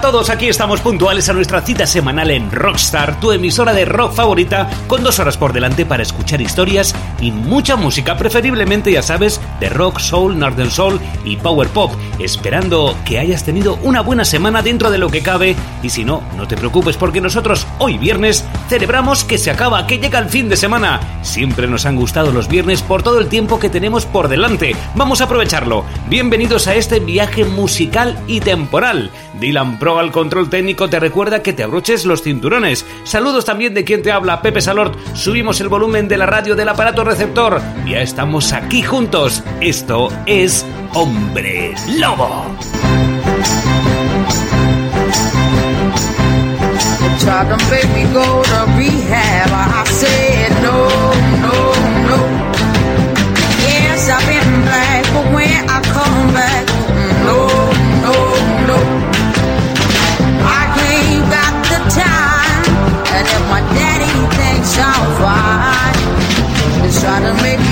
Todos, aquí estamos puntuales a nuestra cita semanal en Rockstar, tu emisora de rock favorita, con dos horas por delante para escuchar historias y mucha música, preferiblemente, ya sabes, de rock, soul, northern soul y power pop, esperando que hayas tenido una buena semana dentro de lo que cabe, y si no, no te preocupes porque nosotros hoy viernes celebramos que se acaba, que llega el fin de semana. Siempre nos han gustado los viernes por todo el tiempo que tenemos por delante. Vamos a aprovecharlo. Bienvenidos a este viaje musical y temporal. Dylan Pro al control técnico te recuerda que te abroches los cinturones. Saludos también de quien te habla, Pepe Salort. Subimos el volumen de la radio del aparato receptor. Ya estamos aquí juntos. Esto es Hombre Lobo. shall find. It's trying to make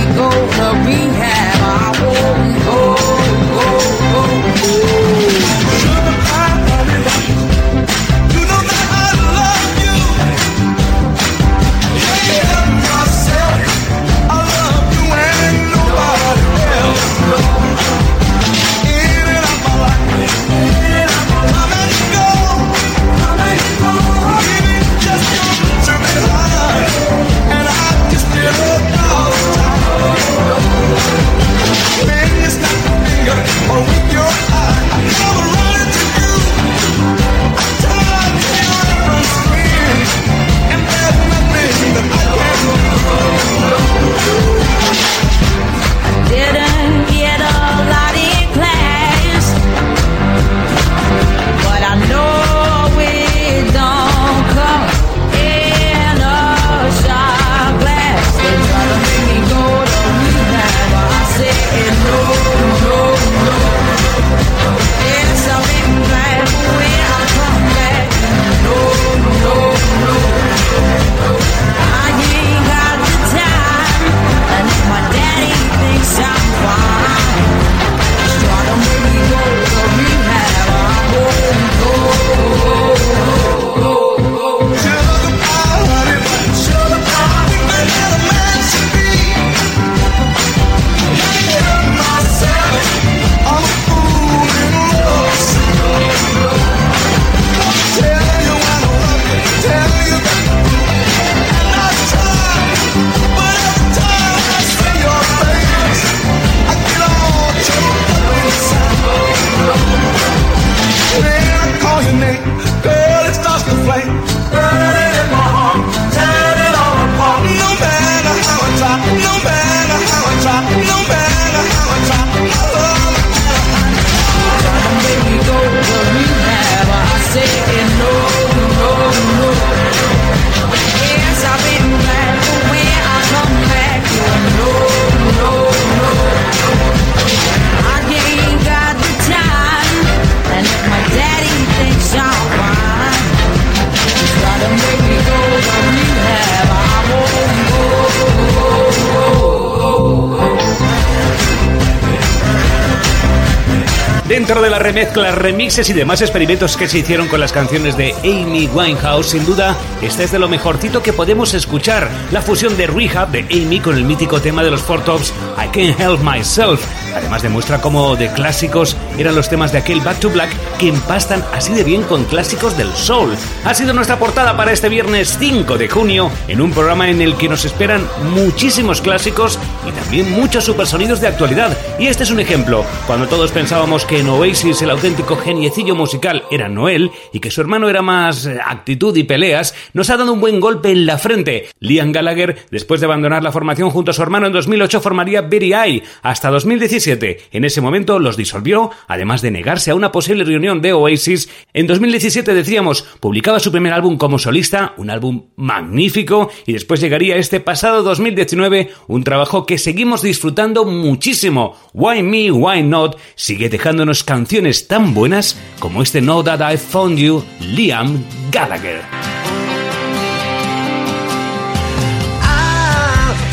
De la remezcla, remixes y demás experimentos que se hicieron con las canciones de Amy Winehouse, sin duda, esta es de lo mejorcito que podemos escuchar. La fusión de Rehab de Amy con el mítico tema de los Four Tops, I Can't Help Myself. Además demuestra cómo de clásicos eran los temas de aquel Back to Black que empastan así de bien con clásicos del soul. Ha sido nuestra portada para este viernes 5 de junio, en un programa en el que nos esperan muchísimos clásicos y también muchos supersonidos de actualidad. Y este es un ejemplo. Cuando todos pensábamos que en Oasis el auténtico geniecillo musical era Noel y que su hermano era más eh, actitud y peleas, nos ha dado un buen golpe en la frente. Liam Gallagher, después de abandonar la formación junto a su hermano en 2008, formaría Very Eye hasta 2017. En ese momento los disolvió, además de negarse a una posible reunión de Oasis. En 2017, decíamos, publicaba su primer álbum como solista, un álbum magnífico, y después llegaría este pasado 2019, un trabajo que seguimos disfrutando muchísimo. Why Me, Why Not sigue dejándonos canciones tan buenas como este Know That I Found You, Liam Gallagher.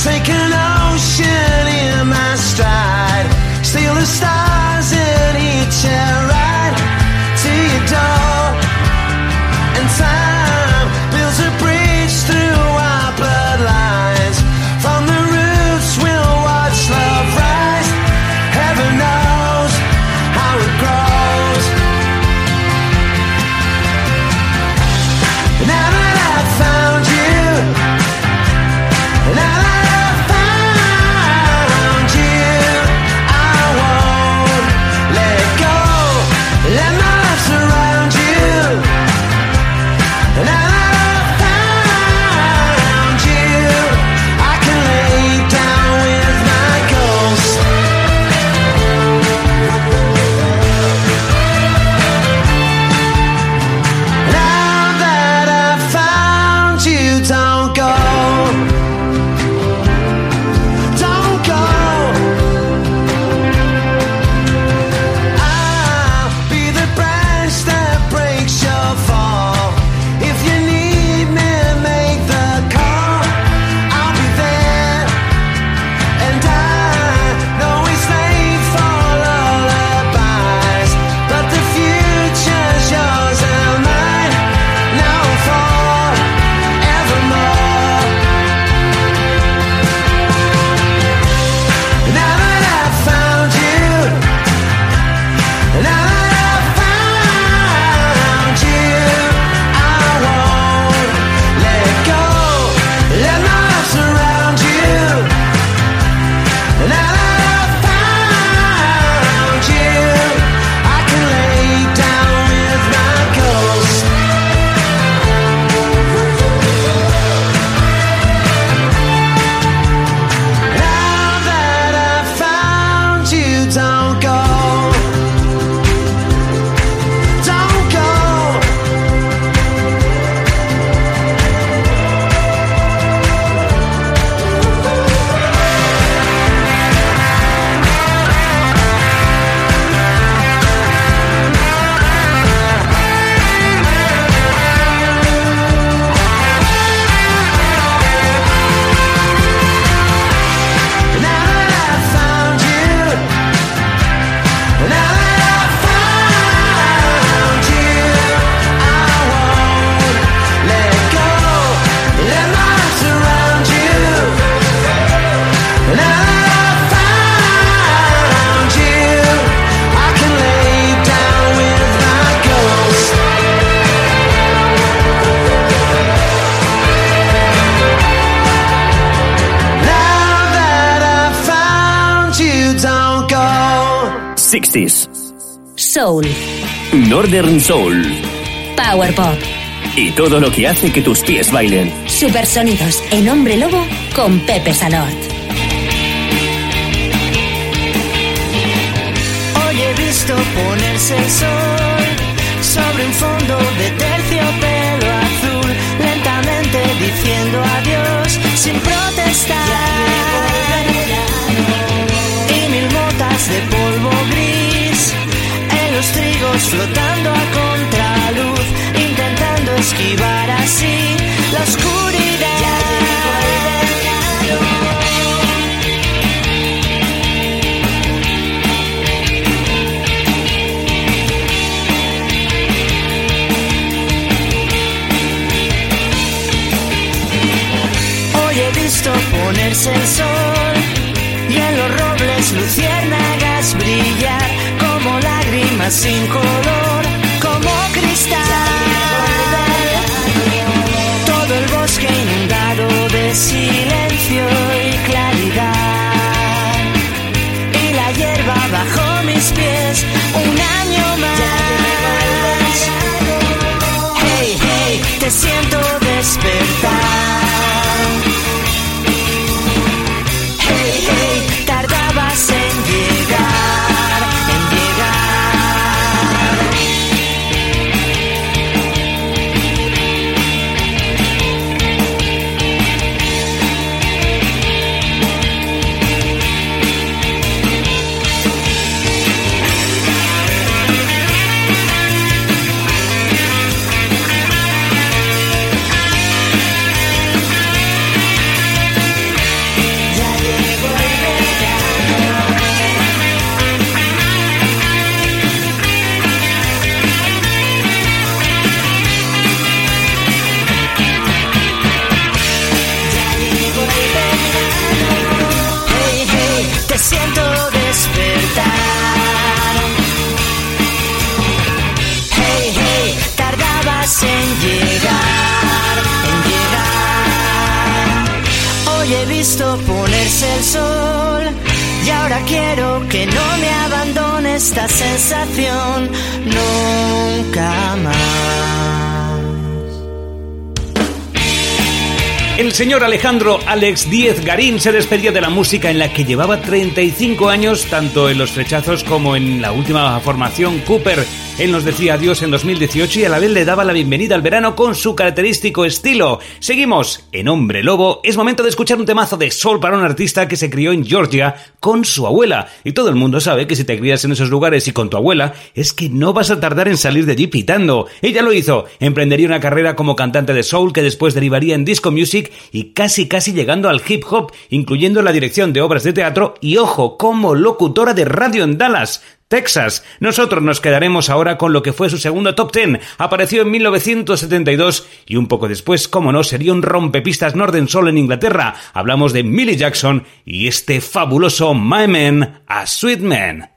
Take an ocean in my stride. Steal the stars in each Soul Power Pop, y todo lo que hace que tus pies bailen. Supersonidos en Hombre Lobo con Pepe Salort. Hoy he visto ponerse el sol sobre un fondo de terciopelo azul, lentamente diciendo adiós sin protestar. Y mil motas de flotando a contraluz, intentando esquivar así la oscuridad. Hoy he visto ponerse el sol y en los robles luciérnagas sin color, como cristal. Todo el bosque inundado de silencio señor Alejandro Alex Díez Garín se despedía de la música en la que llevaba 35 años, tanto en los flechazos como en la última formación Cooper. Él nos decía adiós en 2018 y a la vez le daba la bienvenida al verano con su característico estilo. Seguimos en Hombre Lobo. Es momento de escuchar un temazo de Soul para un artista que se crió en Georgia con su abuela. Y todo el mundo sabe que si te crías en esos lugares y con tu abuela, es que no vas a tardar en salir de allí pitando. Ella lo hizo. Emprendería una carrera como cantante de soul que después derivaría en disco music y casi casi llegando al hip hop, incluyendo la dirección de obras de teatro y ojo, como locutora de radio en Dallas. Texas. Nosotros nos quedaremos ahora con lo que fue su segundo top ten. Apareció en 1972 y un poco después, como no, sería un rompepistas Northern Soul en Inglaterra. Hablamos de Millie Jackson y este fabuloso My Man, a Sweet Man.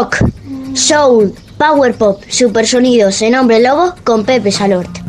Rock, soul, power pop, supersonidos en Hombre Lobo con Pepe Salort.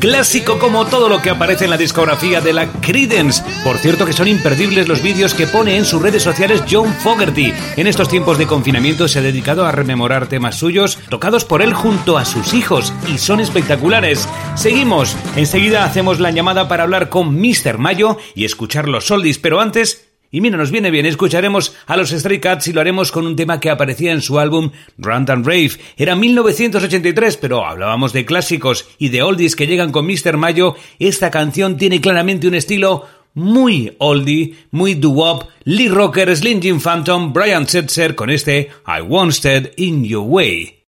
Clásico como todo lo que aparece en la discografía de la Creedence. Por cierto que son imperdibles los vídeos que pone en sus redes sociales John Fogerty. En estos tiempos de confinamiento se ha dedicado a rememorar temas suyos tocados por él junto a sus hijos y son espectaculares. Seguimos, enseguida hacemos la llamada para hablar con Mr. Mayo y escuchar los oldies, pero antes y mira, nos viene bien, escucharemos a los Stray Cats y lo haremos con un tema que aparecía en su álbum Run and Rave. Era 1983, pero hablábamos de clásicos y de oldies que llegan con Mr. Mayo. Esta canción tiene claramente un estilo muy oldie, muy doo-wop, Lee Rocker, Slim Jim Phantom, Brian Setzer con este I Wanted in Your Way.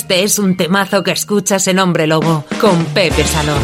Este es un temazo que escuchas en Hombre Lobo con Pepe Salón.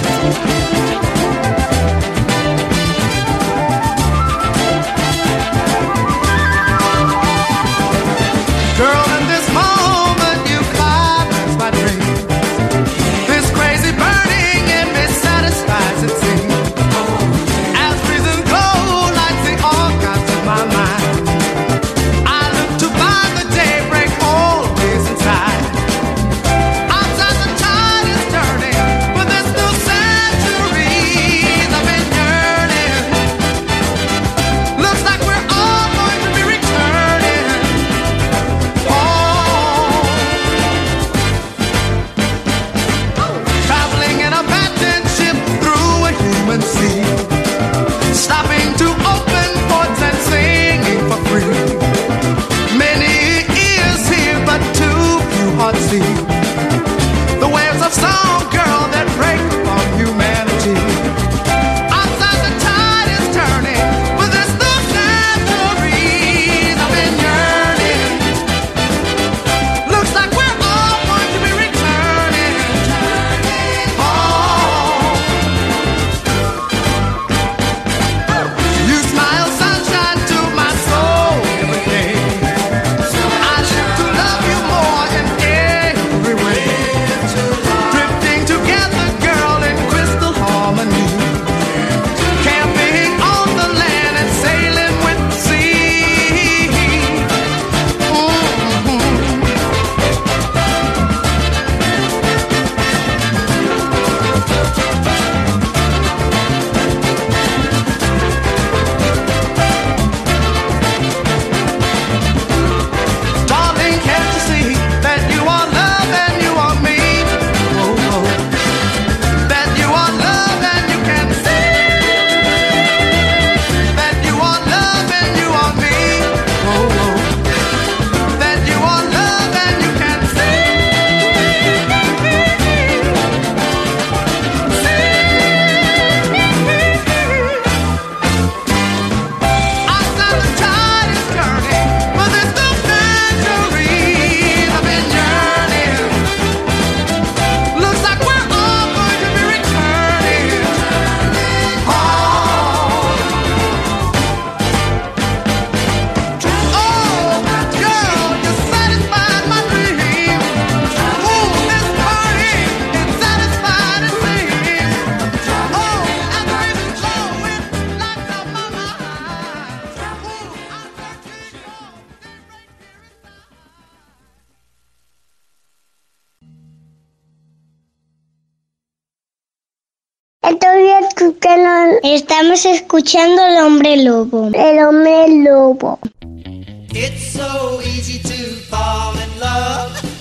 Estamos escuchando el hombre lobo. El hombre lobo.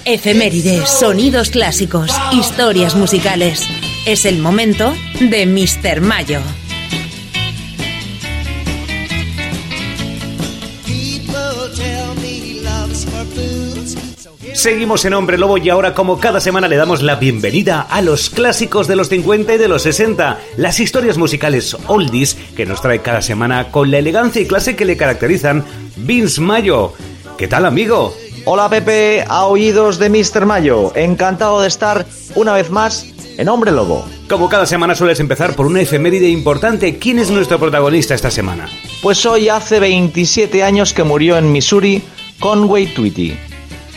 Efemérides, sonidos clásicos, historias musicales. Es el momento de Mr. Mayo. Seguimos en Hombre Lobo y ahora como cada semana le damos la bienvenida a los clásicos de los 50 y de los 60, las historias musicales oldies que nos trae cada semana con la elegancia y clase que le caracterizan Vince Mayo. ¿Qué tal amigo? Hola Pepe, a oídos de Mr. Mayo, encantado de estar una vez más en Hombre Lobo. Como cada semana sueles empezar por una efeméride importante, ¿quién es nuestro protagonista esta semana? Pues hoy hace 27 años que murió en Missouri Conway Twitty.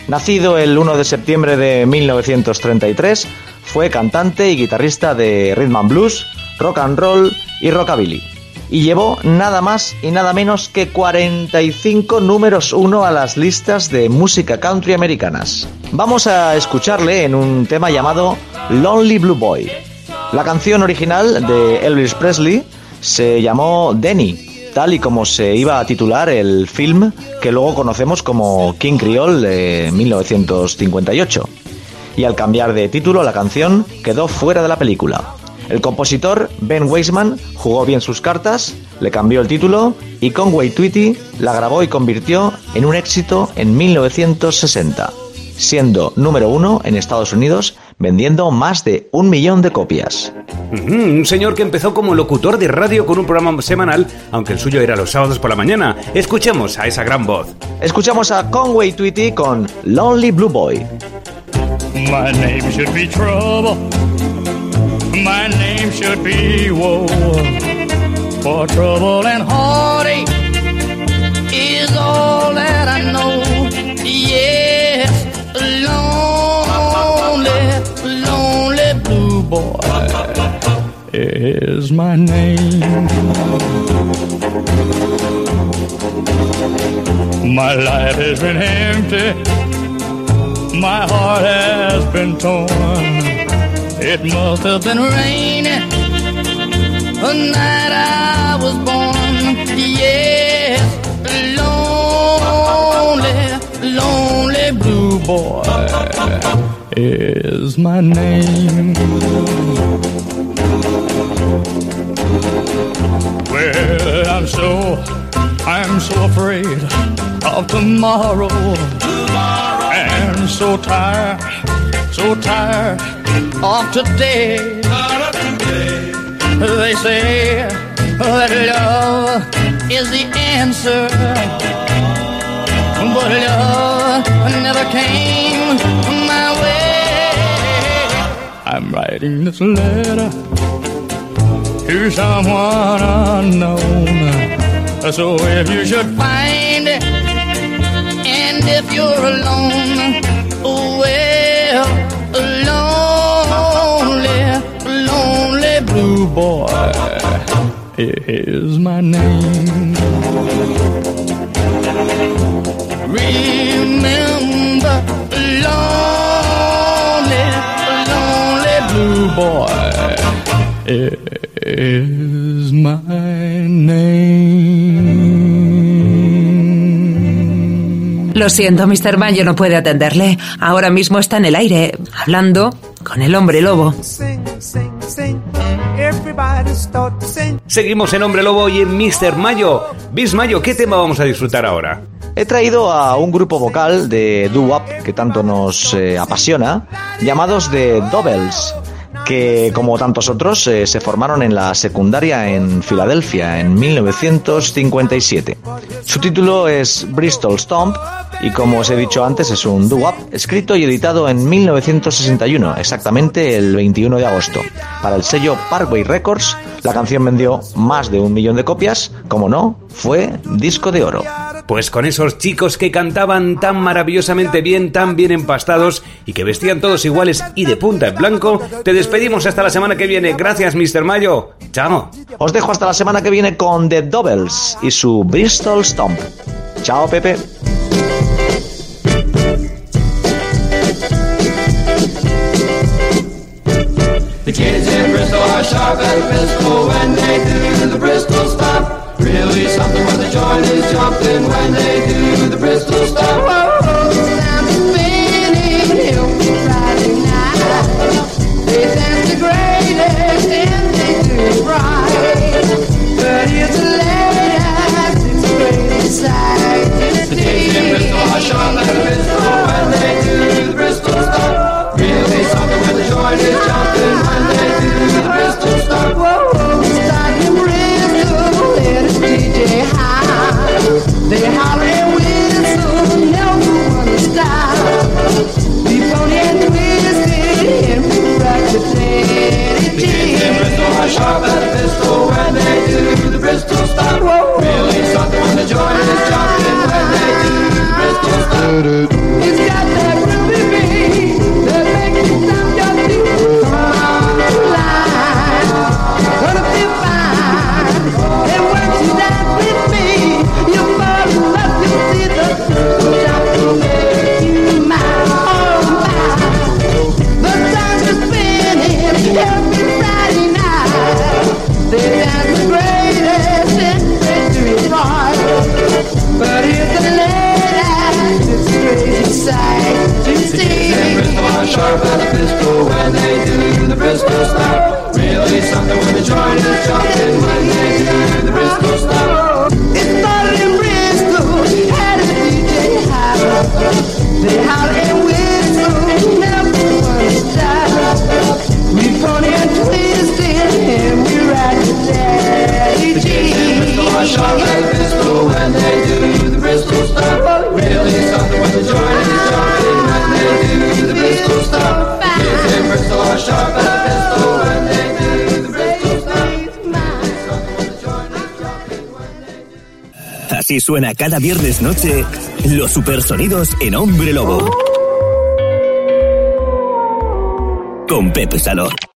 Nacido el 1 de septiembre de 1933, fue cantante y guitarrista de rhythm and blues, rock and roll y rockabilly. Y llevó nada más y nada menos que 45 números 1 a las listas de música country americanas. Vamos a escucharle en un tema llamado Lonely Blue Boy. La canción original de Elvis Presley se llamó Denny, tal y como se iba a titular el film que luego conocemos como King Creole de 1958. Y al cambiar de título, la canción quedó fuera de la película. El compositor Ben Weisman jugó bien sus cartas, le cambió el título y Conway Twitty la grabó y convirtió en un éxito en 1960, siendo número uno en Estados Unidos vendiendo más de un millón de copias. Un señor que empezó como locutor de radio con un programa semanal, aunque el suyo era los sábados por la mañana. Escuchemos a esa gran voz. Escuchamos a Conway Twitty con Lonely Blue Boy. My name should be trouble. My name should be woe. For trouble and heartache is all that I know. Boy is my name. My life has been empty. My heart has been torn. It must have been raining the night I was born. Yes, lonely, lonely blue boy is my name. Well, I'm so, I'm so afraid of tomorrow. And so tired, so tired of today. They say that love is the answer. But love never came. I'm writing this letter to someone unknown. So if you should find it, and if you're alone, well, lonely, lonely blue boy is my name. Remember, lonely, boy is my name. Lo siento, Mr. Mayo no puede atenderle. Ahora mismo está en el aire, hablando con el hombre lobo. Seguimos en Hombre Lobo y en Mr. Mayo. Vince Mayo, ¿qué tema vamos a disfrutar ahora? He traído a un grupo vocal de doo-wop que tanto nos eh, apasiona, llamados The Doubles, que como tantos otros eh, se formaron en la secundaria en Filadelfia en 1957. Su título es Bristol Stomp y como os he dicho antes es un doo-wop escrito y editado en 1961, exactamente el 21 de agosto. Para el sello Parkway Records, la canción vendió más de un millón de copias, como no, fue disco de oro. Pues con esos chicos que cantaban tan maravillosamente bien, tan bien empastados y que vestían todos iguales y de punta en blanco, te despedimos hasta la semana que viene. Gracias, Mr. Mayo. Chao. Os dejo hasta la semana que viene con The Doubles y su Bristol Stomp. Chao, Pepe. really something when the joint is jumping when they do the Bristol stuff, I'm. They dance the greatest and they do it right. But here's the latest, the greatest sight. Really something when the joint is jumping a sharp as a pistol when they do the Bristol stop. Whoa. Really something when the joint is jumping when they do the Bristol stop. It's got that groovy Suena cada viernes noche los supersonidos en Hombre Lobo. Con Pepe Salor.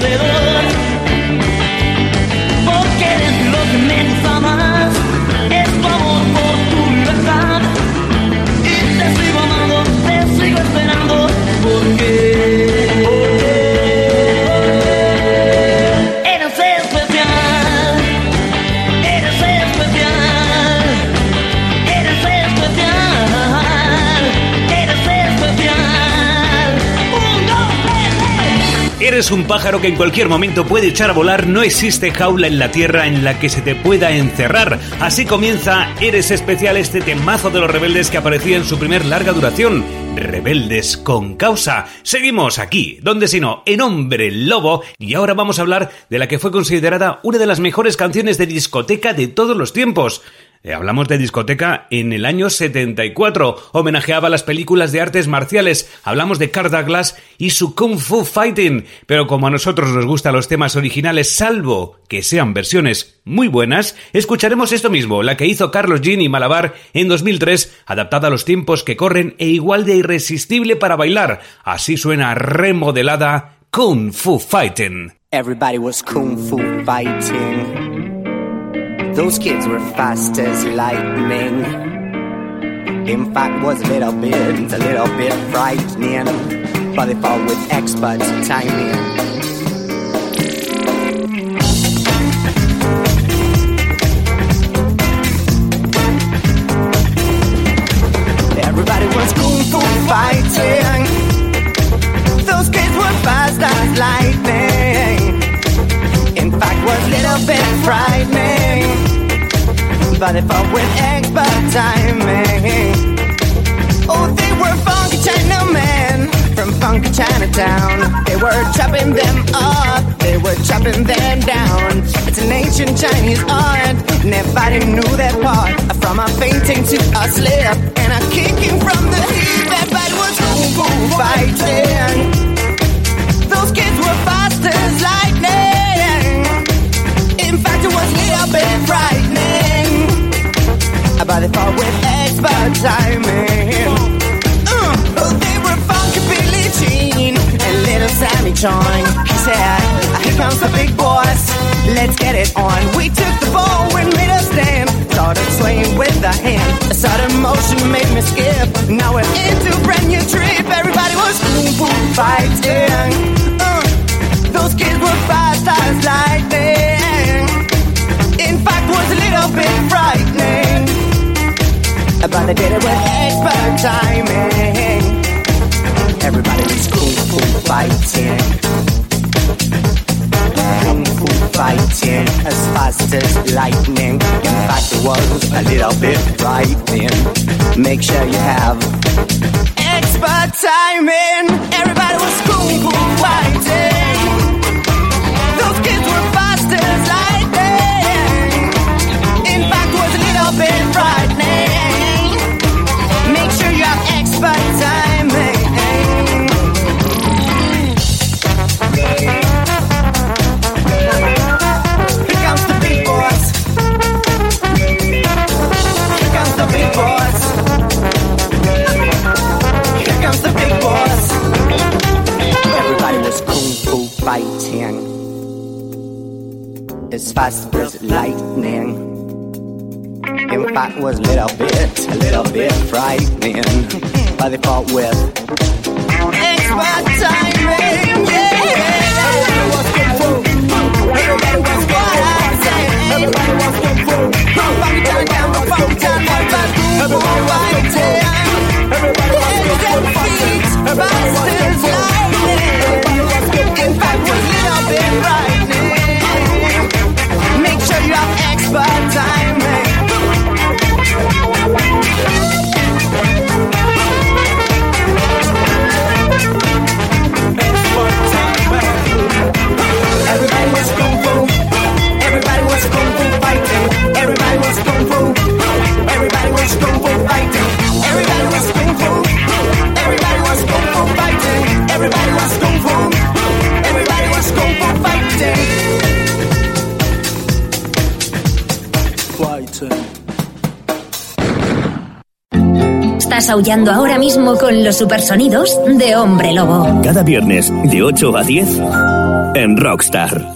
guerrero pájaro que en cualquier momento puede echar a volar, no existe jaula en la tierra en la que se te pueda encerrar. Así comienza Eres Especial, este temazo de los rebeldes que aparecía en su primer larga duración. Rebeldes con causa. Seguimos aquí, donde si no, en Hombre Lobo, y ahora vamos a hablar de la que fue considerada una de las mejores canciones de discoteca de todos los tiempos. Eh, hablamos de discoteca en el año 74. Homenajeaba las películas de artes marciales. Hablamos de Carl Douglas y su Kung Fu Fighting. Pero como a nosotros nos gustan los temas originales, salvo que sean versiones muy buenas, escucharemos esto mismo, la que hizo Carlos Jean y Malabar en 2003, adaptada a los tiempos que corren e igual de irresistible para bailar. Así suena remodelada Kung Fu Fighting. Everybody was kung fu fighting. Those kids were fast as lightning. In fact, was a little bit, a little bit frightening, but they fought with expert timing. Everybody was kung fu fighting. Those kids were fast as lightning. In fact, was a little bit frightening, but they fought with expert timing. Oh, they were funky Chinamen from funky Chinatown. They were chopping them up, they were chopping them down. It's an ancient Chinese art, and nobody knew that part. From a fainting to a slip, and a kicking from the hip. Everybody was kung fu fighting. Those kids were fast as lightning. In fact, it was a little bit frightening. But they fought with expert timing. Uh, oh, they were funky Billie Jean and little Sammy Chong. He said, Here comes the big boss. Let's get it on. We took the ball and made a stand. Started swaying with the hand. A sudden motion made me skip. Now we're into a brand new trip. Everybody was kung fu fighting. Uh, those kids were fast as lightning. In fact, was a little bit frightening. But they did it with expert timing. Everybody was kung fu fighting. Kung fu fighting as fast as lightning. In fact, it was a little bit frightening. Make sure you have expert timing. Everybody was kung fu fighting. Fast as lightning. In fact, was a little bit, a little bit frightening. But they fought with expert timing. Everybody was kung fu. Everybody was what I say. Everybody was kung fu. Funky down, down, funky down, down, down, kung fu fighting. Everybody was kung fu. Everybody was kung fu. In fact, was little bit frightening. Everybody was kung fu. Everybody was kung fu fighting. Estás aullando ahora mismo con los supersonidos de Hombre Lobo. Cada viernes de 8 a 10 en Rockstar.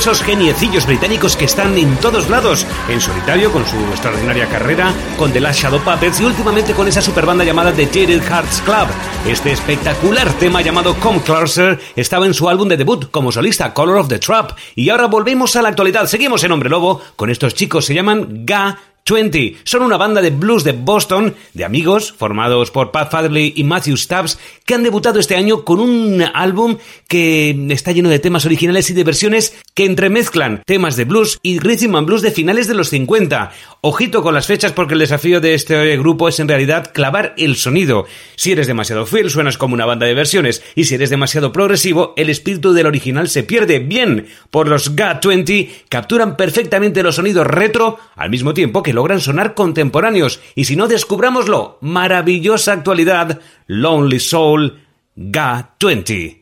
Esos geniecillos británicos que están en todos lados, en solitario con su extraordinaria carrera, con The Last Shadow Puppets y últimamente con esa superbanda llamada The Jaded Hearts Club. Este espectacular tema llamado Come Closer estaba en su álbum de debut como solista Color of the Trap y ahora volvemos a la actualidad. Seguimos en Hombre Lobo con estos chicos, se llaman Ga 20. Son una banda de blues de Boston, de amigos, formados por Pat Fadley y Matthew Stubbs, que han debutado este año con un álbum que está lleno de temas originales y de versiones que entremezclan temas de blues y rhythm and blues de finales de los 50. Ojito con las fechas porque el desafío de este grupo es en realidad clavar el sonido. Si eres demasiado fiel suenas como una banda de versiones y si eres demasiado progresivo el espíritu del original se pierde. Bien, por los GA20 capturan perfectamente los sonidos retro al mismo tiempo que logran sonar contemporáneos. Y si no descubrámoslo, maravillosa actualidad, Lonely Soul GA20.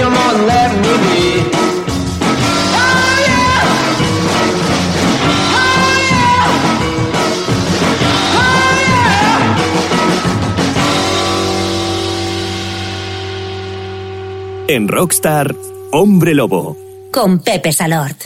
Come on and let me be. Oh yeah, oh yeah, oh yeah. En Rockstar, Hombre Lobo. Con Pepe Salord.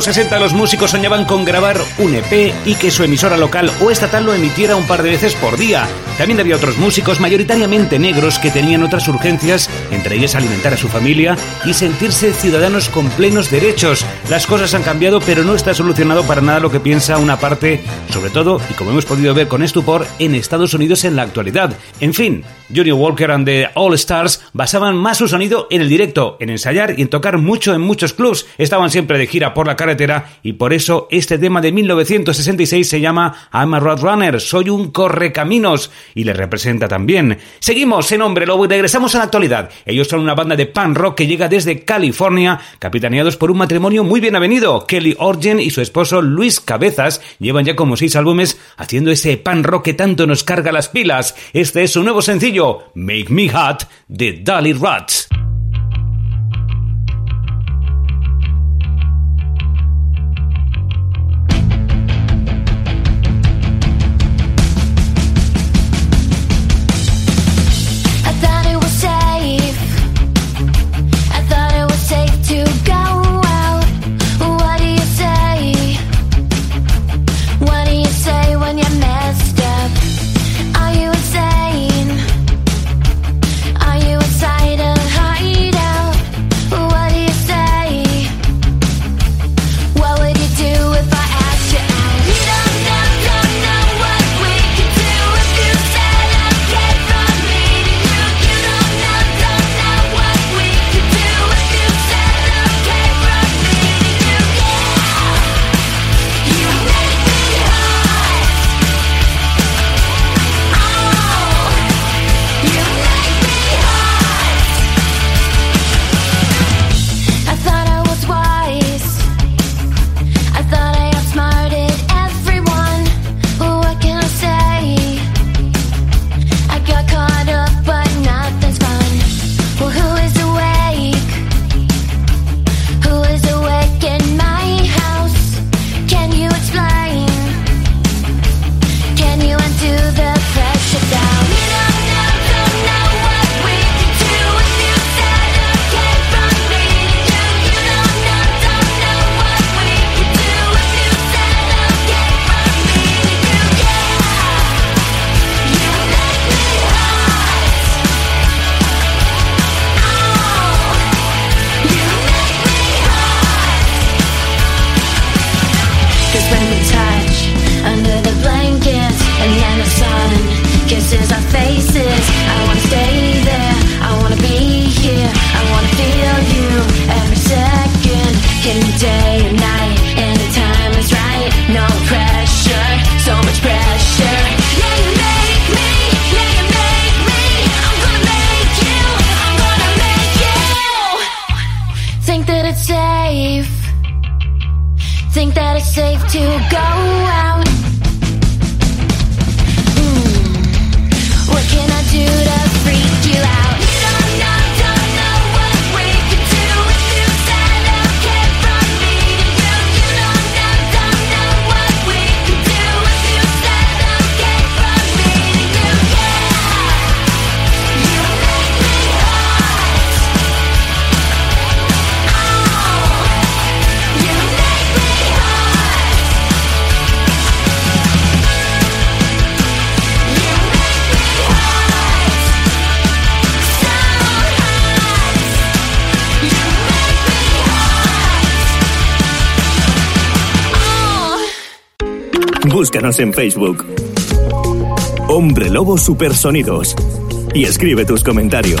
Los 60 los músicos soñaban con grabar un EP y que su emisora local o estatal lo emitiera un par de veces por día. También había otros músicos, mayoritariamente negros, que tenían otras urgencias, entre ellas alimentar a su familia y sentirse ciudadanos con plenos derechos. Las cosas han cambiado, pero no está solucionado para nada lo que piensa una parte, sobre todo, y como hemos podido ver con estupor, en Estados Unidos en la actualidad. En fin, Johnny Walker and the All Stars basaban más su sonido en el directo, en ensayar y en tocar mucho en muchos clubs. Estaban siempre de gira por la carretera y por eso este tema de 1966 se llama I'm a Roadrunner, soy un correcaminos y le representa también. Seguimos en Hombre Lobo y regresamos a la actualidad. Ellos son una banda de pan rock que llega desde California, capitaneados por un matrimonio muy bien avenido. Kelly Orgen y su esposo Luis Cabezas llevan ya como seis álbumes haciendo ese pan rock que tanto nos carga las pilas. Este es su nuevo sencillo, Make Me Hot, de Dolly Rats. En Facebook. Hombre Lobo Supersonidos. Y escribe tus comentarios.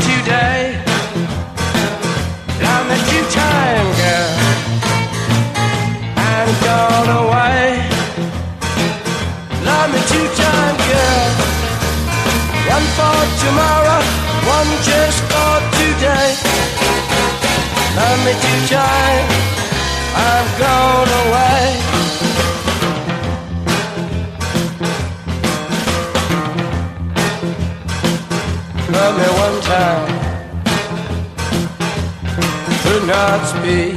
tomorrow, one just for today. Love me to time, I've gone away. Love me one time, could not speak.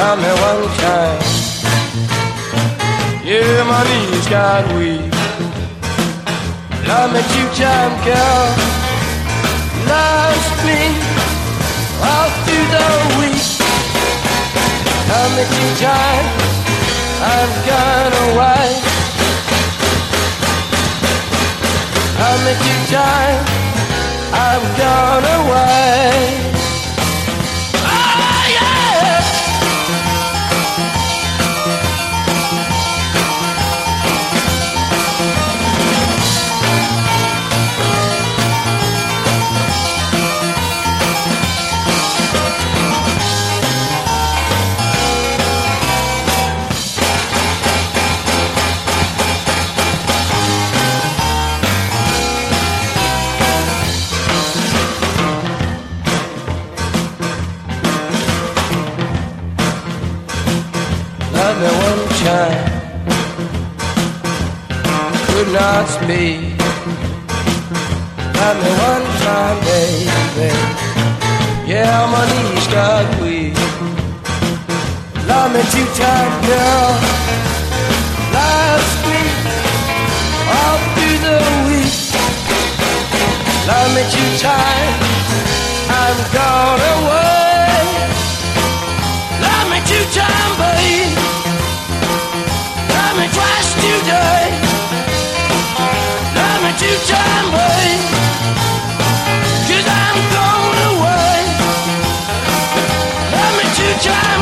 Love me one time, yeah, my knees got weak. I'm a two-time girl. Loves me all through the week. How many times I've gone away? How many times I've gone away? me one time, could not speak. Not me one time, baby. Yeah, my knees got weak. Love me two times, girl. Last week, all through the week. Love me two times, I'm gone away. Love me two times, baby. John!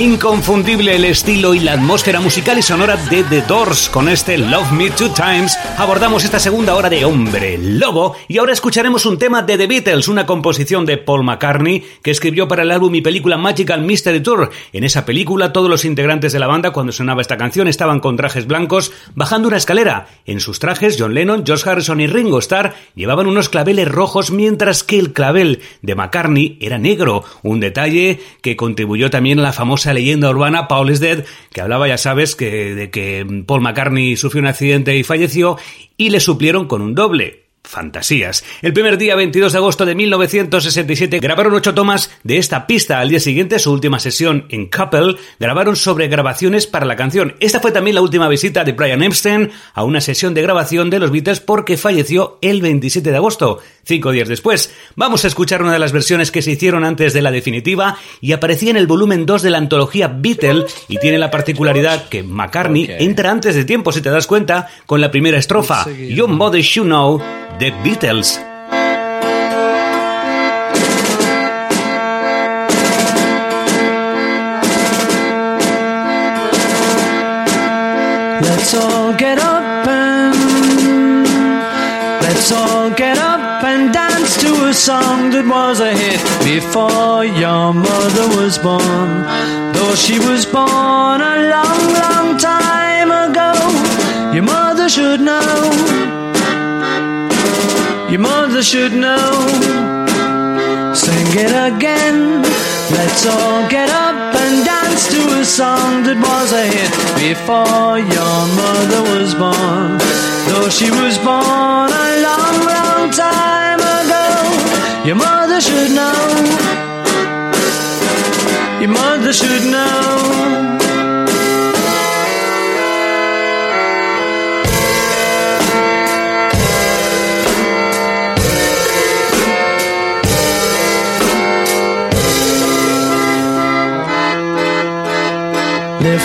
Inconfundible el estilo y la atmósfera musical y sonora de The Doors. Con este Love Me Two Times abordamos esta segunda hora de Hombre Lobo y ahora escucharemos un tema de The Beatles, una composición de Paul McCartney que escribió para el álbum y película Magical Mystery Tour. En esa película todos los integrantes de la banda cuando sonaba esta canción estaban con trajes blancos bajando una escalera. En sus trajes John Lennon, George Harrison y Ringo Starr llevaban unos claveles rojos mientras que el clavel de McCartney era negro, un detalle que contribuyó también a la famosa leyenda urbana Paul is Dead, que hablaba, ya sabes, que, de que Paul McCartney sufrió un accidente y falleció, y le suplieron con un doble. Fantasías. El primer día 22 de agosto de 1967 grabaron ocho tomas de esta pista. Al día siguiente, su última sesión en Couple, grabaron sobre grabaciones para la canción. Esta fue también la última visita de Brian Epstein a una sesión de grabación de los Beatles porque falleció el 27 de agosto, cinco días después. Vamos a escuchar una de las versiones que se hicieron antes de la definitiva y aparecía en el volumen 2 de la antología Beatle y tiene la particularidad que McCartney entra antes de tiempo, si te das cuenta, con la primera estrofa. Your Mother Should Know, The Beatles. Let's all get up and let's all get up and dance to a song that was a hit before your mother was born. Though she was born a long, long time ago, your mother should know. Your mother should know. Sing it again. Let's all get up and dance to a song that was a hit before your mother was born. Though she was born a long, long time ago, your mother should know. Your mother should know.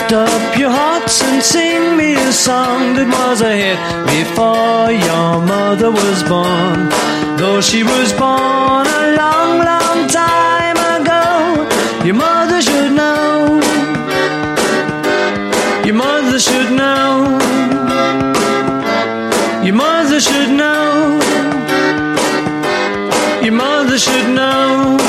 Lift up your hearts and sing me a song that was a hit before your mother was born. Though she was born a long, long time ago, your mother should know. Your mother should know. Your mother should know. Your mother should know.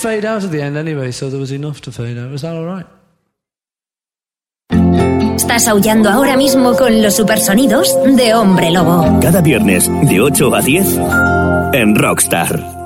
Fade out at the end anyway, so there was enough to fade out. Was that all right? Estás aullando ahora mismo con los supersonidos de Hombre Lobo. Cada viernes, de 8 a 10, en Rockstar.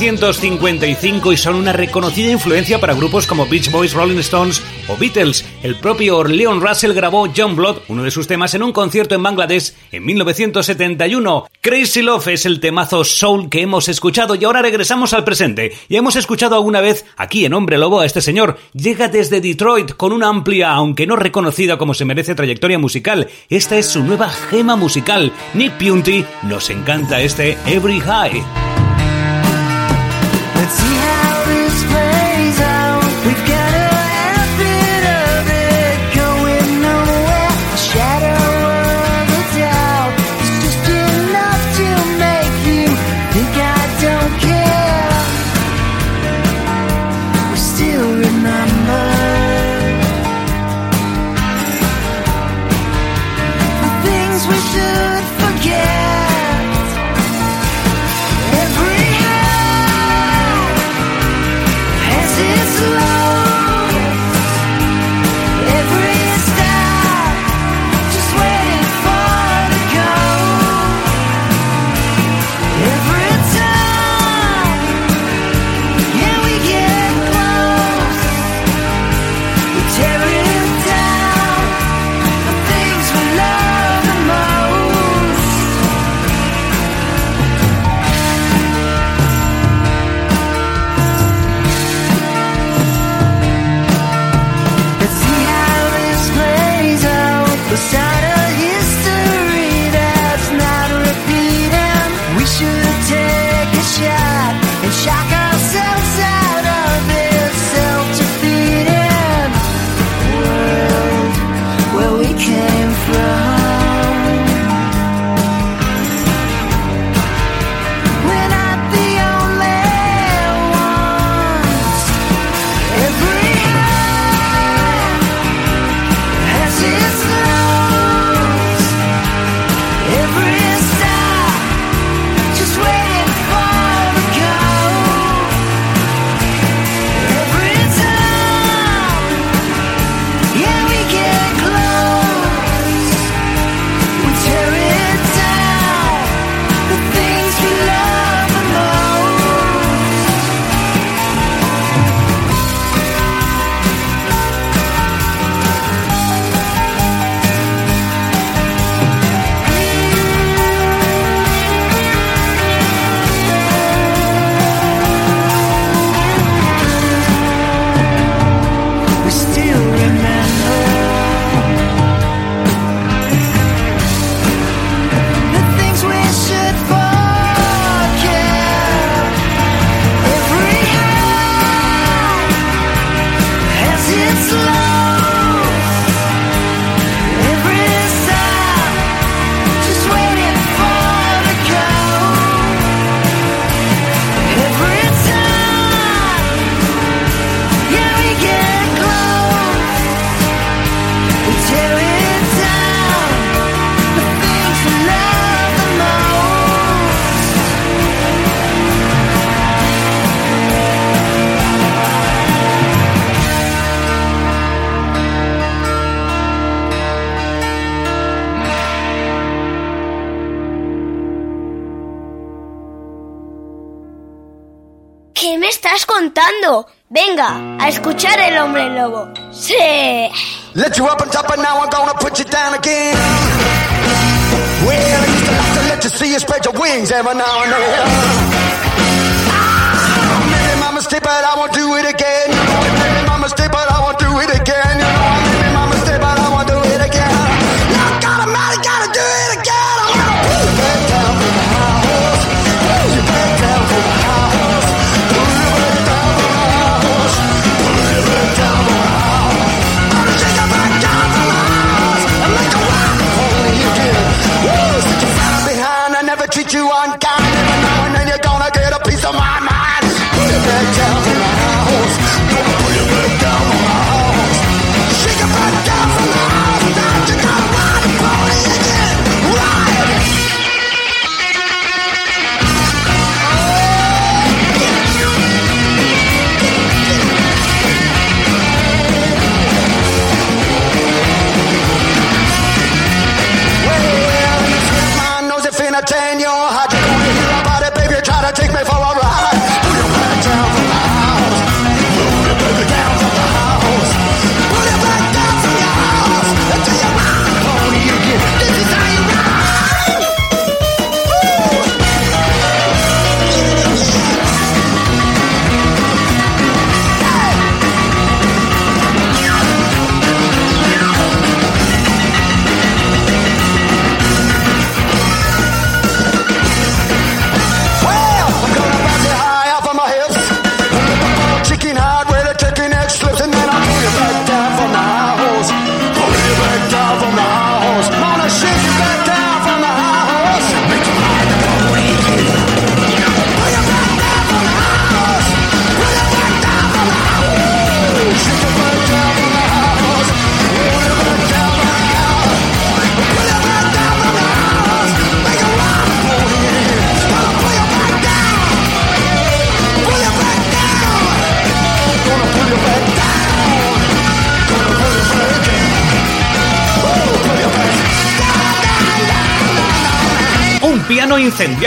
1955 y son una reconocida influencia para grupos como Beach Boys, Rolling Stones o Beatles. El propio Leon Russell grabó John Blood, uno de sus temas, en un concierto en Bangladesh en 1971. Crazy Love es el temazo soul que hemos escuchado y ahora regresamos al presente. Ya hemos escuchado alguna vez aquí en Hombre Lobo a este señor. Llega desde Detroit con una amplia, aunque no reconocida como se merece, trayectoria musical. Esta es su nueva gema musical. Nick Punty nos encanta este Every High. see how up on top, and now I'm gonna put you down again. Well, I used to like to let you see you spread your wings every now and then. Ah, maybe my mistake, but I won't do it again.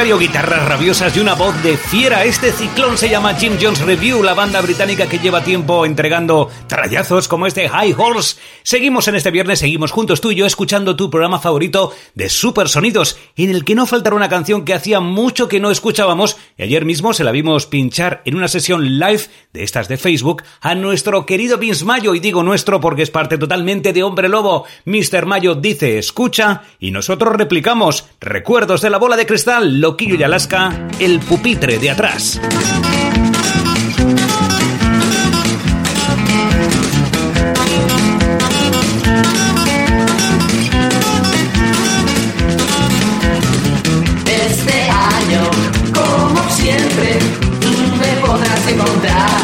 Guitarras rabiosas y una voz de fiera. Este ciclón se llama Jim Jones Review, la banda británica que lleva tiempo entregando trallazos como este High Horse. Seguimos en este viernes, seguimos juntos tú y yo escuchando tu programa favorito de Super Sonidos, en el que no faltará una canción que hacía mucho que no escuchábamos y ayer mismo se la vimos pinchar en una sesión live de estas de Facebook a nuestro querido Vince Mayo, y digo nuestro porque es parte totalmente de Hombre Lobo. Mr. Mayo dice escucha y nosotros replicamos recuerdos de la bola de cristal, Loquillo y Alaska, el pupitre de atrás. Este año, como siempre, me podrás encontrar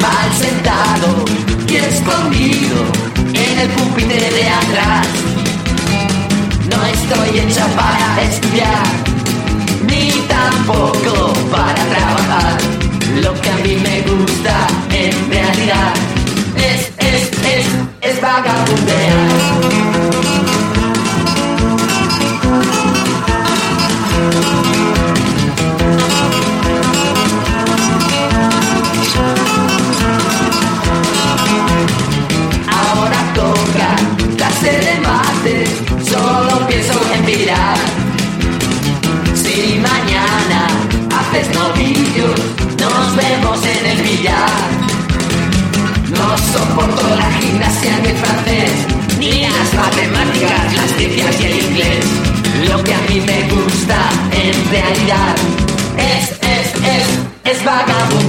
mal sentado y escondido en el pupitre de atrás. No estoy hecha para estudiar, ni tampoco para trabajar. Lo que a mí me gusta en realidad es, es, es, es vagabundear. Soporto la gimnasia ni el francés, ni las matemáticas, las ciencias y el inglés. Lo que a mí me gusta en realidad es, es, es, es vagabundear.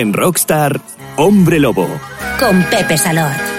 En Rockstar, Hombre Lobo. Con Pepe Salor.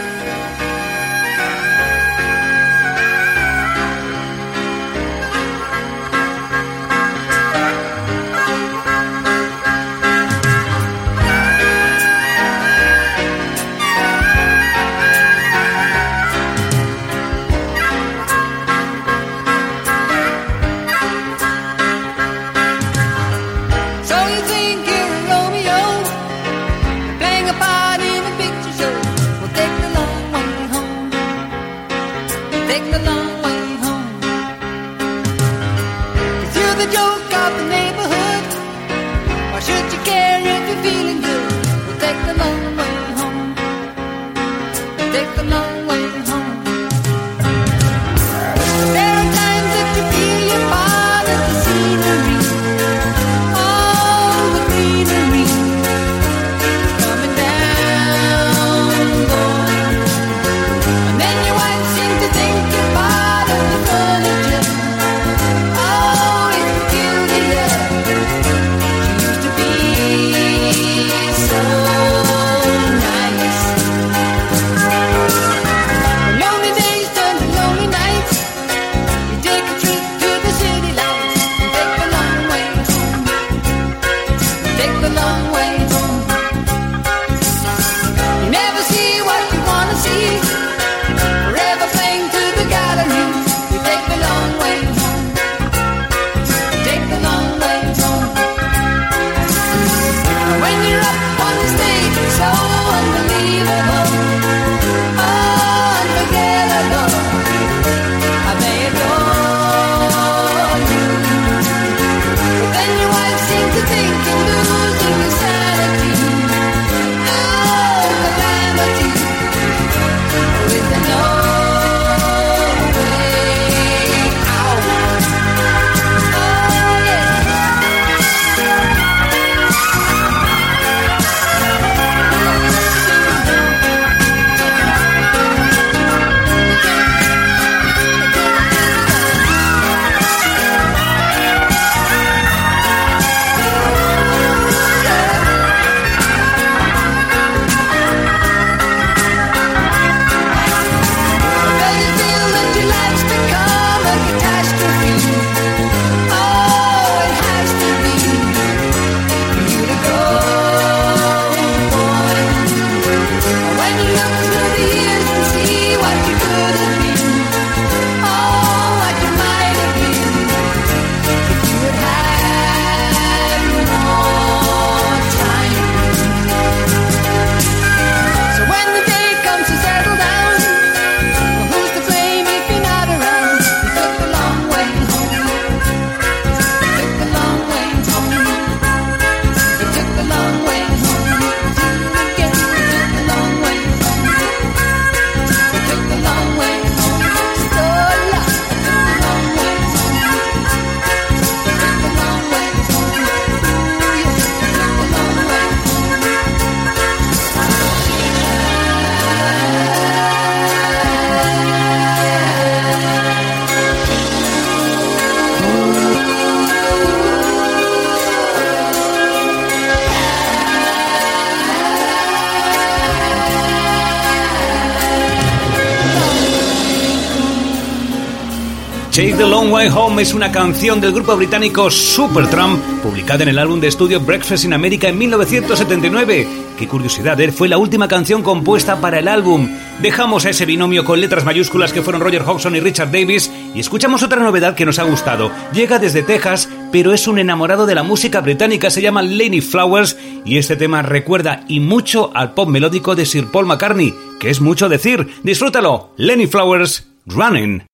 es una canción del grupo británico Supertramp, publicada en el álbum de estudio Breakfast in America en 1979. Qué curiosidad, ¿eh? fue la última canción compuesta para el álbum. Dejamos a ese binomio con letras mayúsculas que fueron Roger Hodgson y Richard Davis y escuchamos otra novedad que nos ha gustado. Llega desde Texas, pero es un enamorado de la música británica, se llama Lenny Flowers y este tema recuerda y mucho al pop melódico de Sir Paul McCartney, que es mucho decir. Disfrútalo, Lenny Flowers, Running.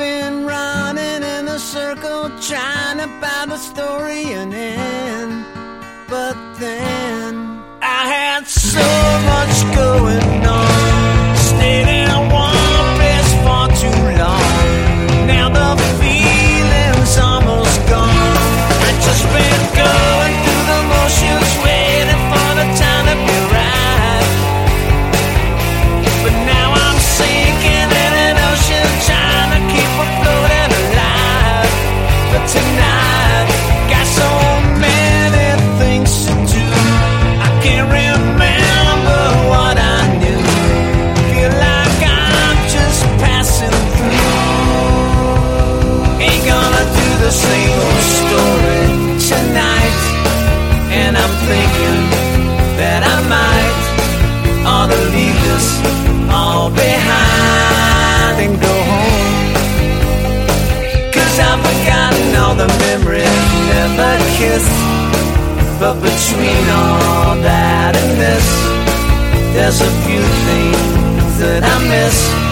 been running in a circle trying to find the story and end. But then I had so much going on. there's a few things that I miss.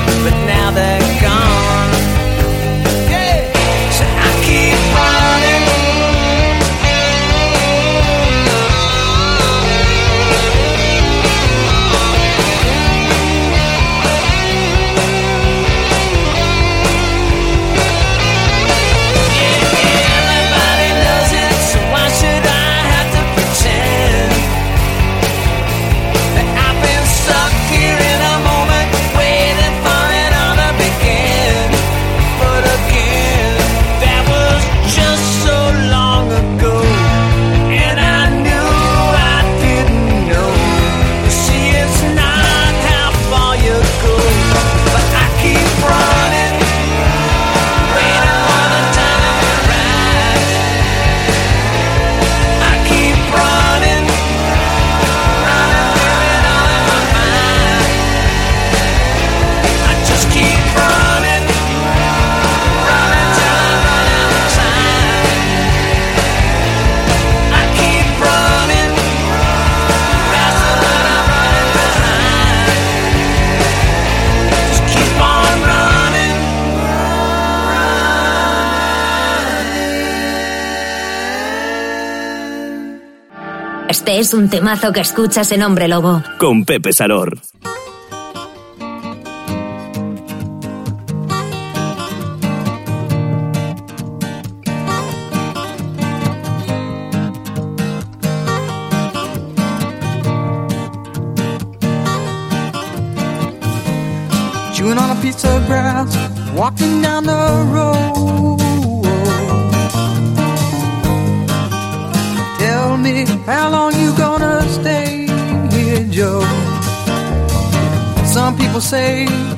Es un temazo que escuchas en Hombre Lobo. Con Pepe Salor. Walking down the road. Say.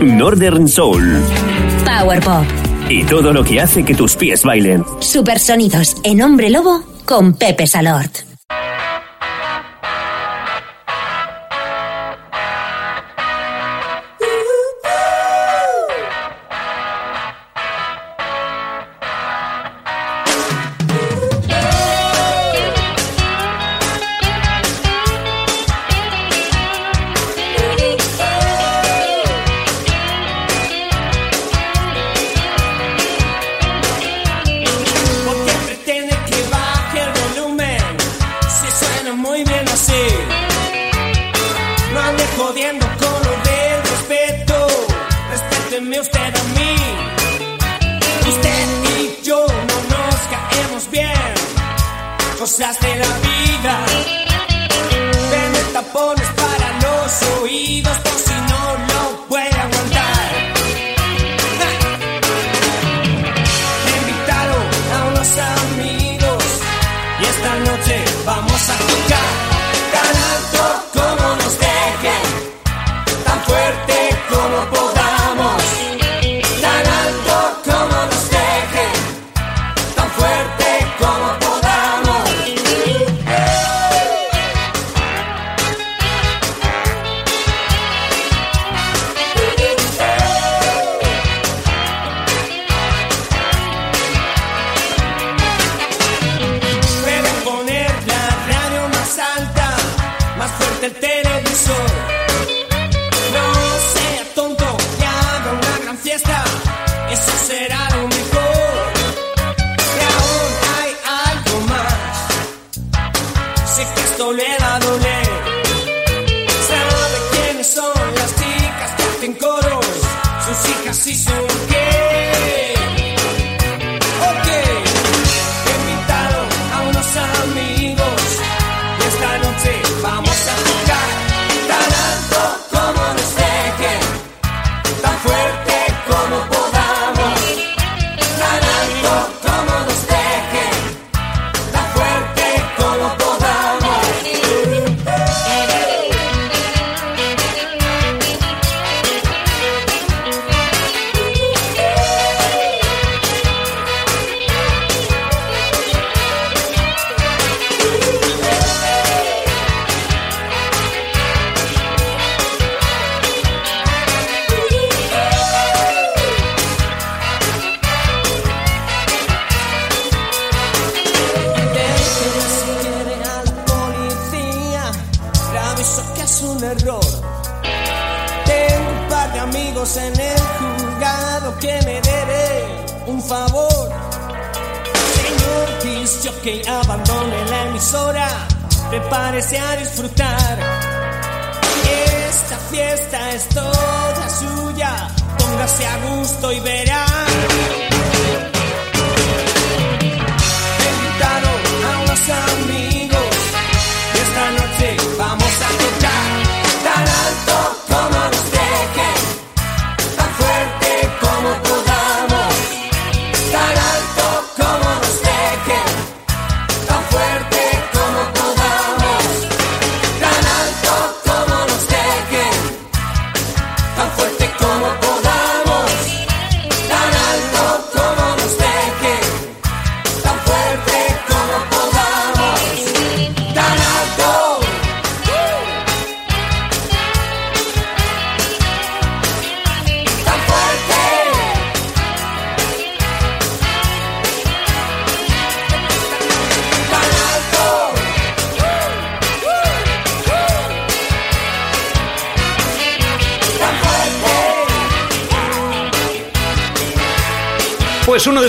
Northern Soul, Power Pop y todo lo que hace que tus pies bailen. Supersonidos en Hombre Lobo con Pepe Salort.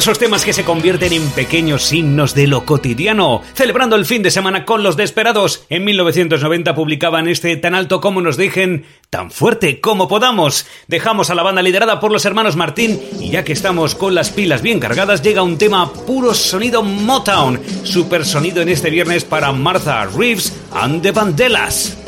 Esos temas que se convierten en pequeños signos de lo cotidiano. Celebrando el fin de semana con los Desperados, en 1990 publicaban este tan alto como nos dejen, tan fuerte como podamos. Dejamos a la banda liderada por los hermanos Martín y ya que estamos con las pilas bien cargadas, llega un tema puro sonido Motown. Super sonido en este viernes para Martha Reeves and the Vandellas.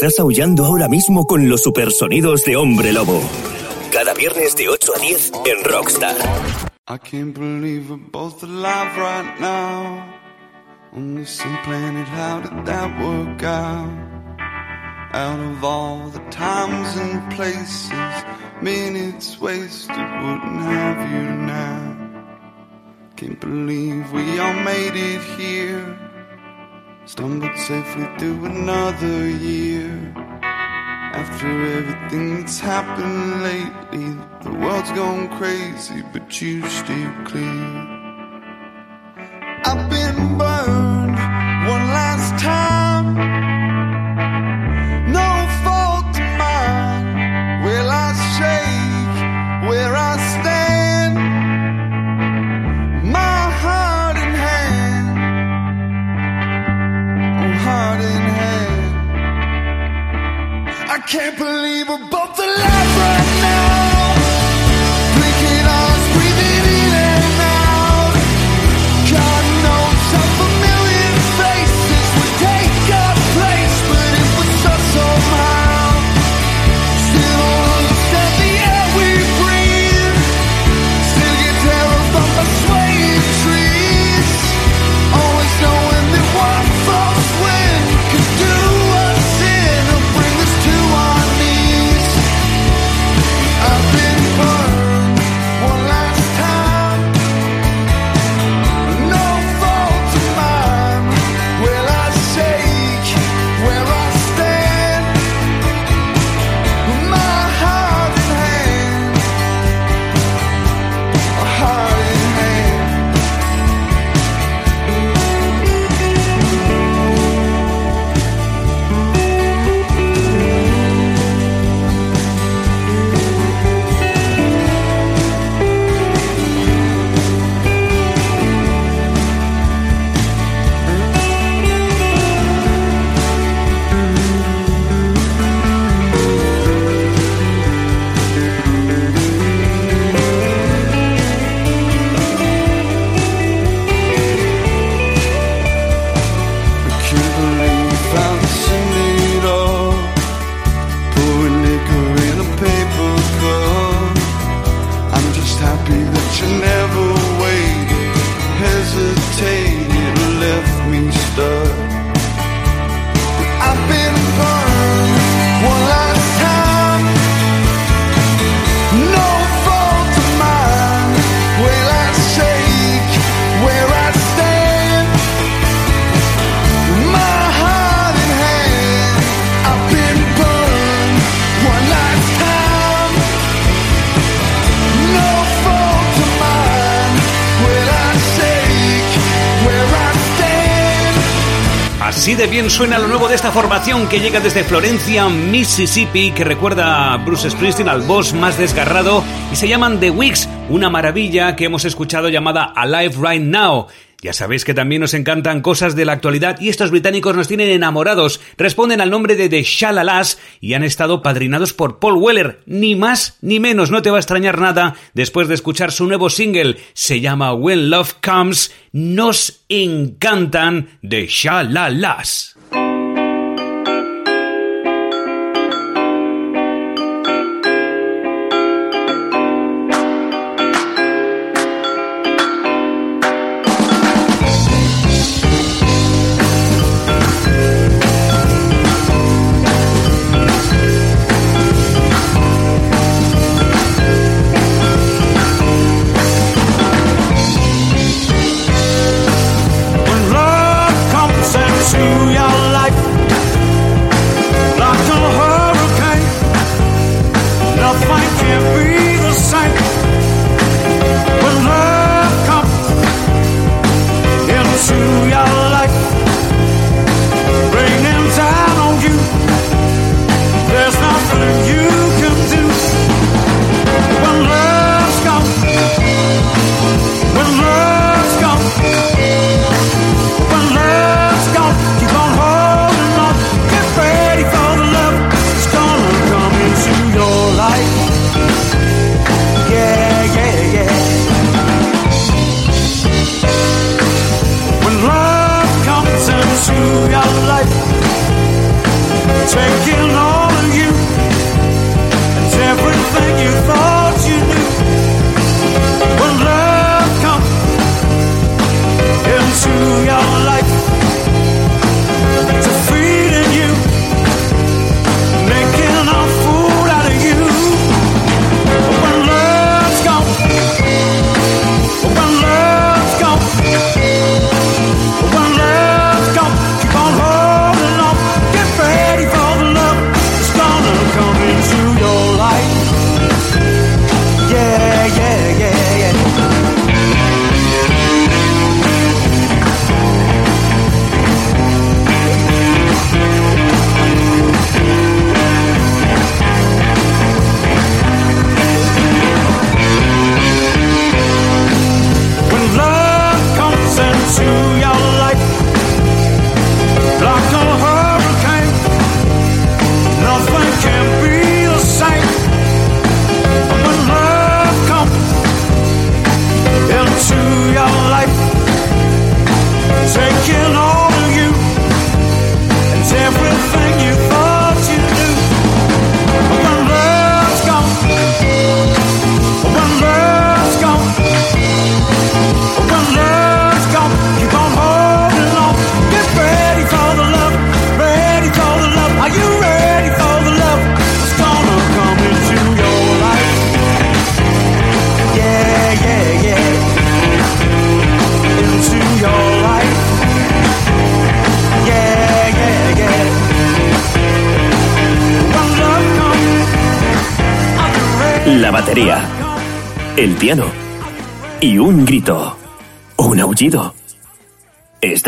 Estás aullando ahora mismo con los supersonidos de Hombre Lobo. Cada viernes de 8 a 10 en Rockstar. I can't believe we're both alive right now. On the same planet, how did that work out? Out of all the times and places, minutes wasted wouldn't have you now. Can't believe we all made it here. Stumbled safely through happened lately, the world's gone crazy, but you still clear. suena lo nuevo de esta formación que llega desde Florencia, Mississippi, que recuerda a Bruce Springsteen al boss más desgarrado, y se llaman The Weeks, una maravilla que hemos escuchado llamada Alive Right Now. Ya sabéis que también nos encantan cosas de la actualidad y estos británicos nos tienen enamorados. Responden al nombre de The Shalalas y han estado padrinados por Paul Weller. Ni más ni menos, no te va a extrañar nada después de escuchar su nuevo single. Se llama When Love Comes. Nos encantan The Shalalas.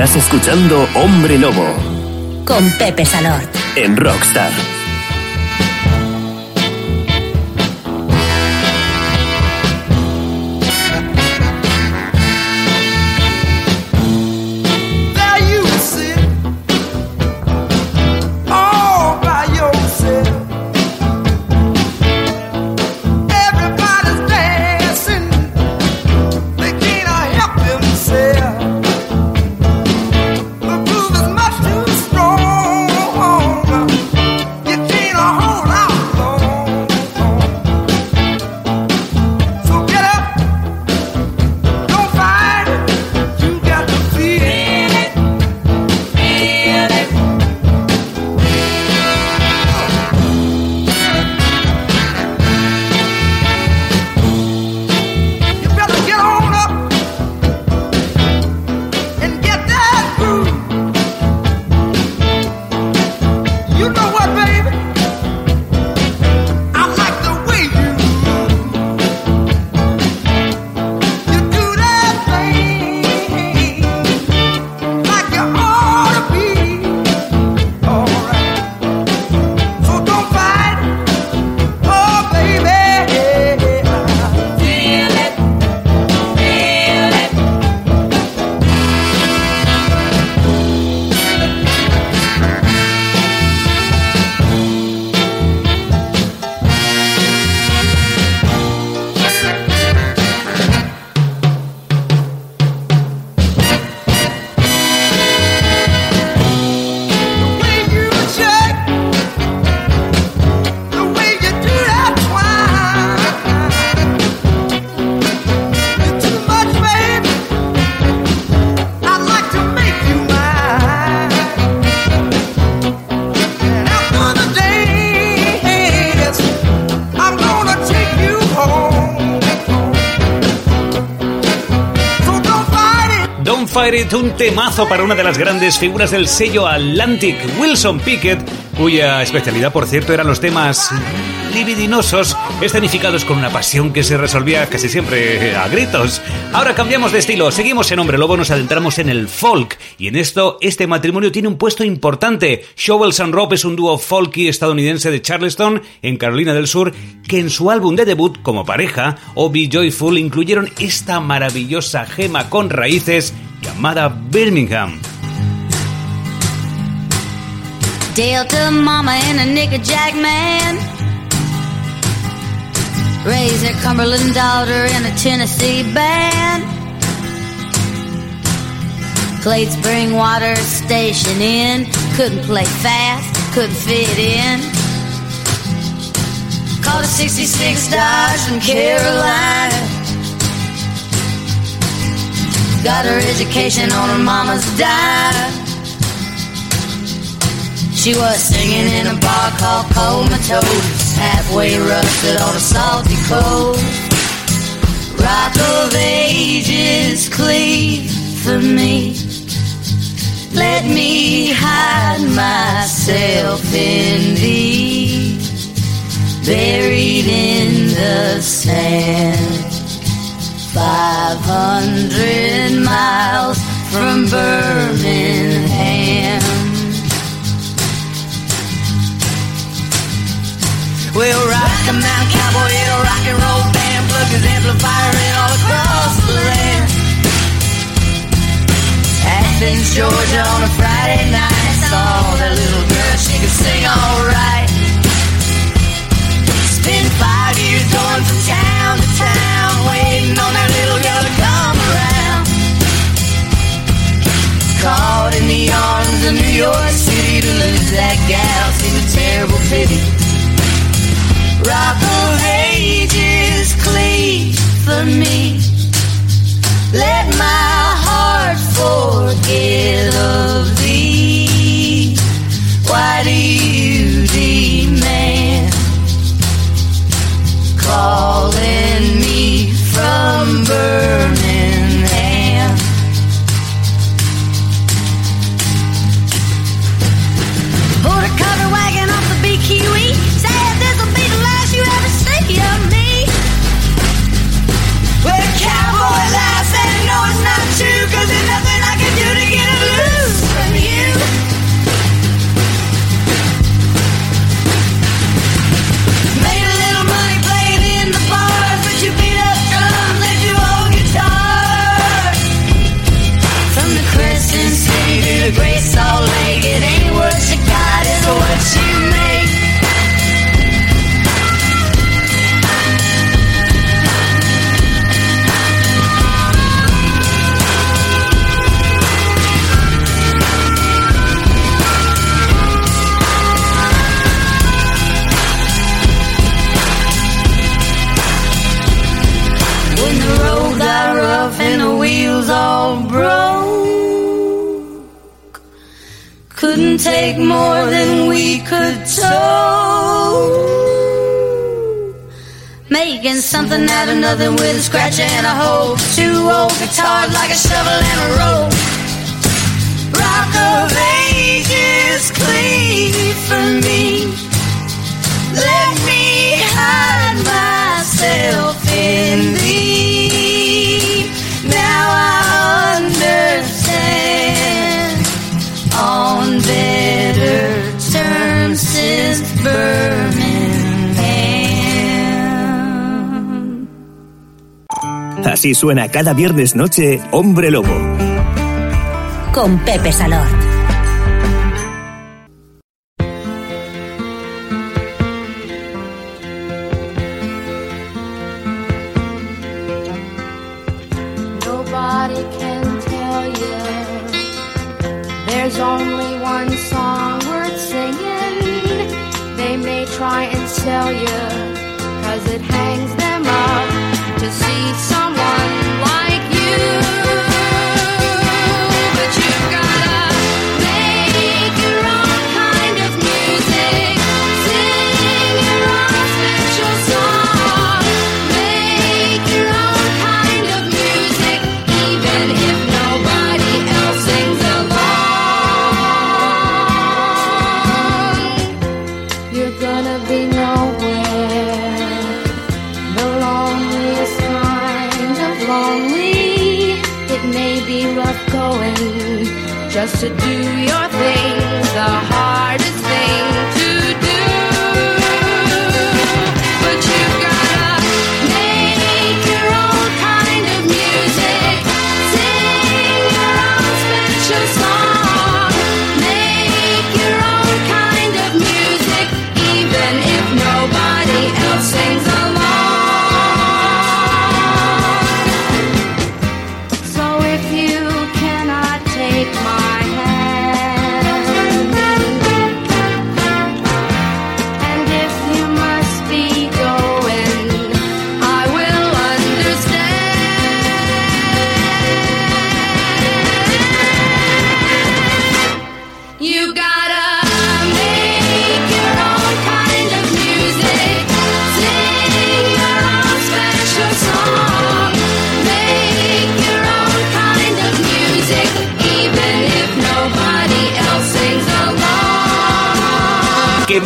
Estás escuchando Hombre Lobo. Con Pepe Salor. En Rockstar. Un temazo para una de las grandes figuras del sello Atlantic, Wilson Pickett, cuya especialidad, por cierto, eran los temas libidinosos, escenificados con una pasión que se resolvía casi siempre a gritos. Ahora cambiamos de estilo, seguimos en Hombre Lobo, nos adentramos en el folk, y en esto este matrimonio tiene un puesto importante. Shovels and Rope es un dúo folky estadounidense de Charleston, en Carolina del Sur, que en su álbum de debut como pareja, Be Joyful, incluyeron esta maravillosa gema con raíces llamada Birmingham. Delta mama and a knickerjack man. Raised a Cumberland daughter in a Tennessee band. Played spring water station in. Couldn't play fast, couldn't fit in. Caught a 66 Dodge from Carolina. Got her education on her mama's dime. She was singing in a bar called Comatose, halfway rusted on a salty coast. Rock of ages cleave for me. Let me hide myself in thee, buried in the sand. Five hundred miles from Birmingham. We'll rock a Mount Cowboy, a rock and roll band, plug his amplifier in all across the land. Athens, Georgia on a Friday night, saw that little girl, she could sing alright. Spent five years going from town to town, waiting on that little girl to come around. Caught in the arms of New York City to lose that gal seemed a terrible pity. Rock of ages cleave for me. Let my heart forget of thee. Why do you demand calling me from Birmingham? Así suena cada viernes noche Hombre Lobo. Con Pepe Salord.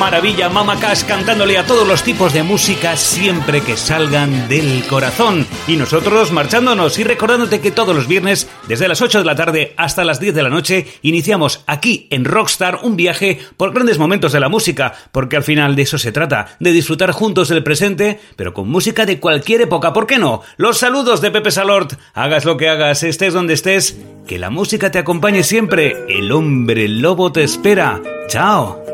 Maravilla, Mama Cash cantándole a todos los tipos de música siempre que salgan del corazón. Y nosotros marchándonos y recordándote que todos los viernes, desde las 8 de la tarde hasta las 10 de la noche, iniciamos aquí en Rockstar un viaje por grandes momentos de la música, porque al final de eso se trata, de disfrutar juntos del presente, pero con música de cualquier época, ¿por qué no? Los saludos de Pepe Salort, hagas lo que hagas, estés donde estés, que la música te acompañe siempre, el hombre lobo te espera. Chao.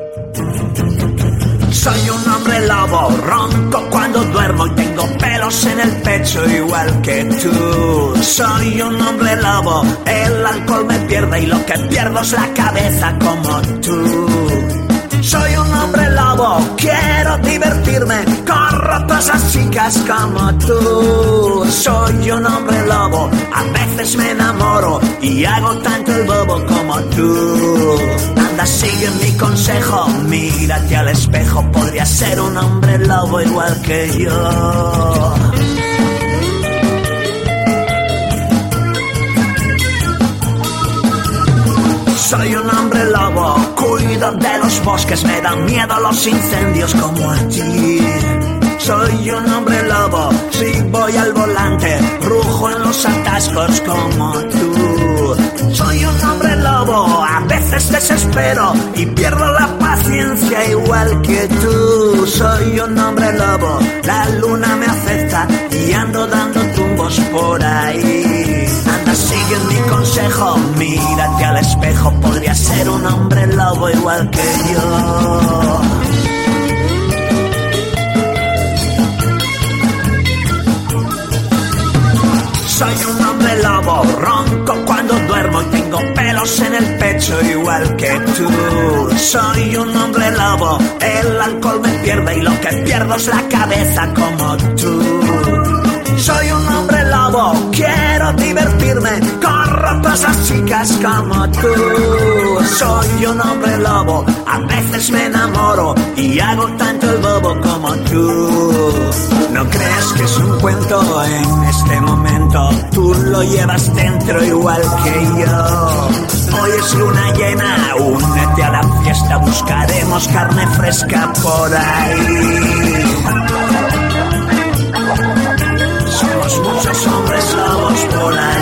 Soy un hombre lobo, ronco cuando duermo y tengo pelos en el pecho igual que tú. Soy un hombre lobo, el alcohol me pierde y lo que pierdo es la cabeza como tú. Soy un hombre lobo, quiero divertirme, corro tras chicas como tú. Soy un hombre lobo, a veces me enamoro y hago tanto el bobo como tú. Sigue mi consejo, mírate al espejo, podría ser un hombre lobo igual que yo. Soy un hombre lobo, cuido de los bosques, me dan miedo los incendios como a ti. Soy un hombre lobo, si voy al volante, rujo en los atascos como tú. Soy un hombre lobo, desespero y pierdo la paciencia igual que tú. Soy un hombre lobo, la luna me afecta y ando dando tumbos por ahí. Anda, sigue mi consejo, mírate al espejo, podría ser un hombre lobo igual que yo. Soy un hombre lobo, ronco duermo y tengo pelos en el pecho igual que tú. Soy un hombre lobo, el alcohol me pierde y lo que pierdo es la cabeza como tú. Soy un hombre lobo, quiero divertirme, corro rotas las chicas como tú. Soy un hombre lobo, a veces me enamoro y hago tanto el bobo como tú. No crees que es un cuento en este momento, tú lo llevas dentro igual que yo. Hoy es luna llena, únete a la fiesta, buscaremos carne fresca por ahí. Somos muchos hombres lobos por ahí.